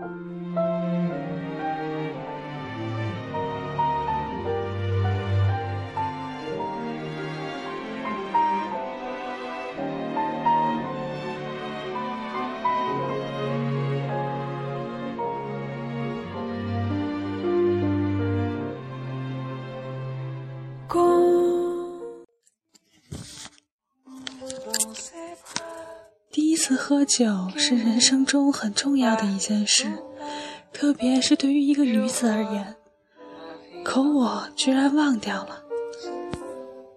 第次喝酒是人生中很重要的一件事，特别是对于一个女子而言。可我居然忘掉了。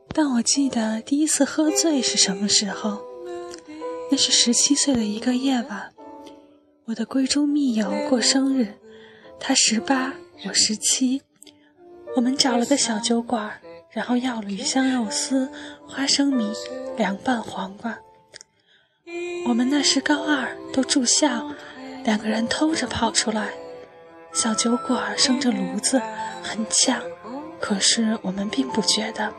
但我记得第一次喝醉是什么时候？那是十七岁的一个夜晚，我的闺中密友过生日，他十八，我十七，我们找了个小酒馆。然后要了鱼香肉丝、花生米、凉拌黄瓜。我们那时高二，都住校，两个人偷着跑出来。小酒馆生着炉子，很呛，可是我们并不觉得。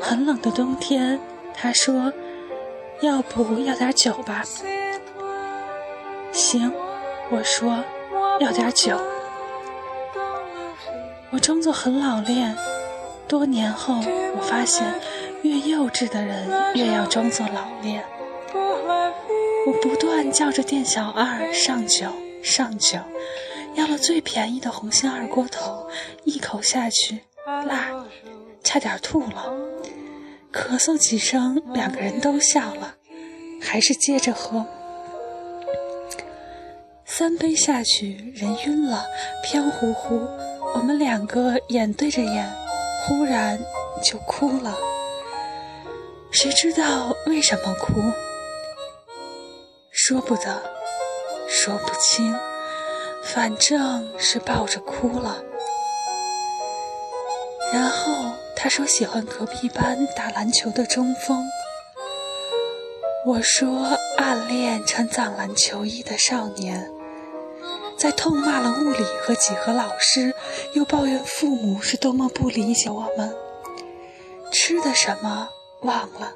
很冷的冬天，他说：“要不要点酒吧？”行，我说：“要点酒。”我装作很老练，多年后我发现，越幼稚的人越要装作老练。我不断叫着店小二上酒上酒，要了最便宜的红星二锅头，一口下去辣，差点吐了。咳嗽几声，两个人都笑了，还是接着喝。三杯下去，人晕了，飘乎乎。我们两个眼对着眼，忽然就哭了。谁知道为什么哭？说不得，说不清，反正是抱着哭了。然后他说喜欢隔壁班打篮球的中锋，我说暗恋穿藏篮球衣的少年。在痛骂了物理和几何老师，又抱怨父母是多么不理解我们。吃的什么忘了，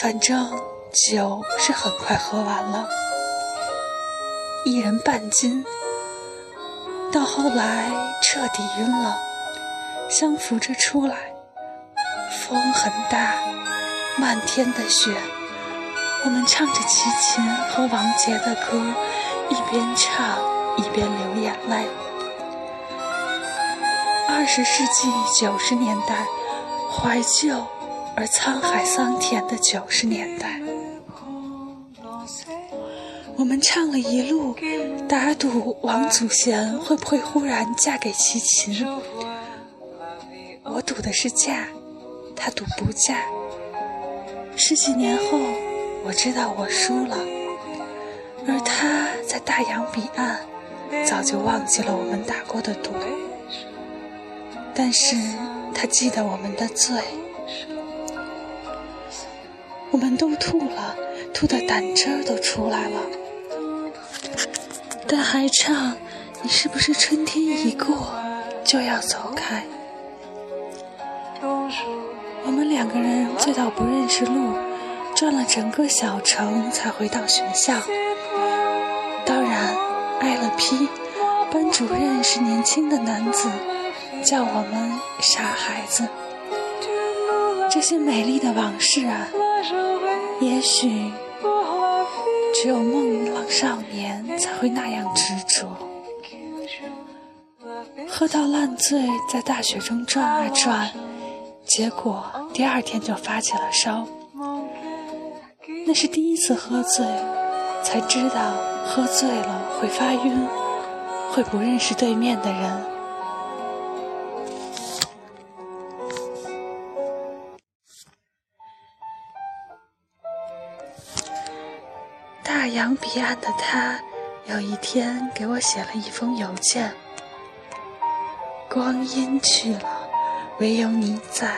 反正酒是很快喝完了，一人半斤。到后来彻底晕了，相扶着出来，风很大，漫天的雪，我们唱着齐秦和王杰的歌，一边唱。一边流眼泪。二十世纪九十年代，怀旧而沧海桑田的九十年代，我们唱了一路，打赌王祖贤会不会忽然嫁给齐秦。我赌的是嫁，他赌不嫁。十几年后，我知道我输了，而他在大洋彼岸。早就忘记了我们打过的赌，但是他记得我们的罪。我们都吐了，吐的胆汁儿都出来了，但还唱：“你是不是春天一过就要走开？”我们两个人醉到不认识路，转了整个小城才回到学校。当然。挨了批，班主任是年轻的男子，叫我们傻孩子。这些美丽的往事啊，也许只有梦浪少年才会那样执着。喝到烂醉，在大雪中转啊转，结果第二天就发起了烧。那是第一次喝醉，才知道。喝醉了会发晕，会不认识对面的人。大洋彼岸的他，有一天给我写了一封邮件。光阴去了，唯有你在，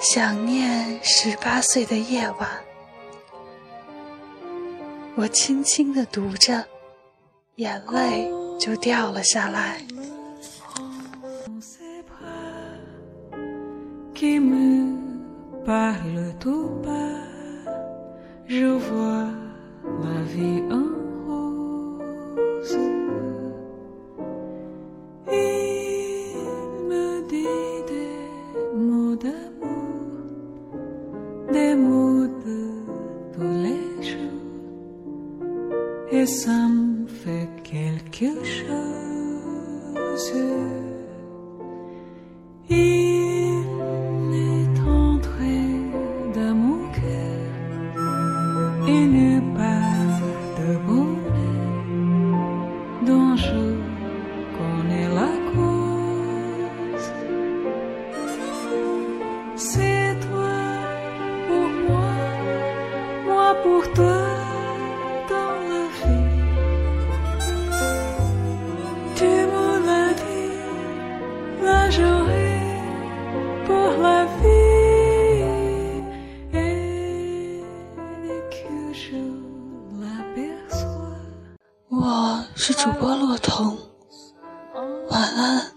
想念十八岁的夜晚。我轻轻地读着，眼泪就掉了下来。Et ça me fait quelque chose. Il est entré dans mon cœur et ne pas de bonheur dont je connais la cause. 是主播洛彤，晚安。